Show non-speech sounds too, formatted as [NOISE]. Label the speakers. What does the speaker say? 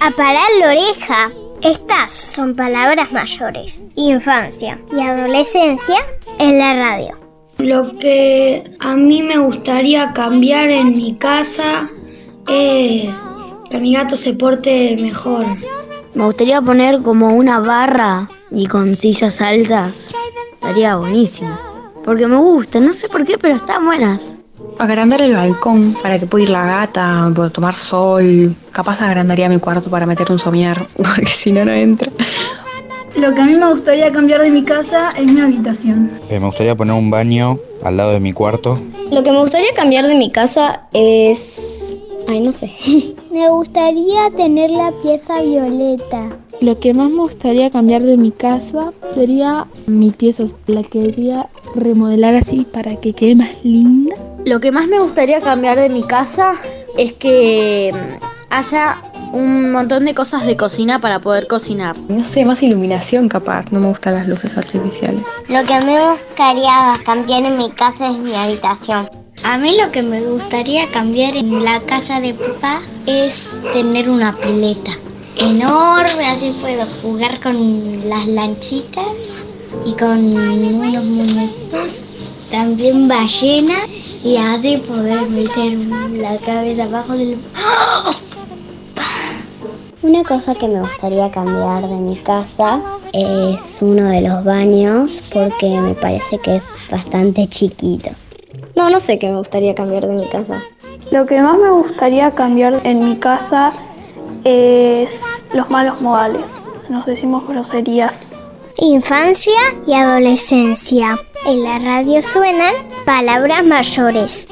Speaker 1: a parar la oreja. Estas son palabras mayores. Infancia y adolescencia en la radio.
Speaker 2: Lo que a mí me gustaría cambiar en mi casa es que mi gato se porte mejor.
Speaker 3: Me gustaría poner como una barra y con sillas altas. Estaría buenísimo. Porque me gusta, no sé por qué, pero están buenas.
Speaker 4: Agrandar el balcón para que pueda ir la gata, pueda tomar sol. Capaz agrandaría mi cuarto para meter un somiar, [LAUGHS] porque si no, no entra.
Speaker 5: Lo que a mí me gustaría cambiar de mi casa es mi habitación.
Speaker 6: Eh, me gustaría poner un baño al lado de mi cuarto.
Speaker 7: Lo que me gustaría cambiar de mi casa es... Ay, no sé. [LAUGHS]
Speaker 1: Me gustaría tener la pieza violeta.
Speaker 8: Lo que más me gustaría cambiar de mi casa sería mi pieza. La quería remodelar así para que quede más linda.
Speaker 3: Lo que más me gustaría cambiar de mi casa es que mm, haya un montón de cosas de cocina para poder cocinar.
Speaker 4: No sé, más iluminación capaz. No me gustan las luces artificiales.
Speaker 1: Lo que a mí me gustaría cambiar en mi casa es mi habitación. A mí lo que me gustaría cambiar en la casa de papá es tener una pileta enorme, así puedo jugar con las lanchitas y con unos muñecos, también ballena y así poder meter la cabeza abajo del...
Speaker 7: Una cosa que me gustaría cambiar de mi casa es uno de los baños porque me parece que es bastante chiquito. No, no sé qué me gustaría cambiar de mi casa.
Speaker 8: Lo que más me gustaría cambiar en mi casa es los malos modales. Nos decimos groserías.
Speaker 1: Infancia y adolescencia. En la radio suenan palabras mayores.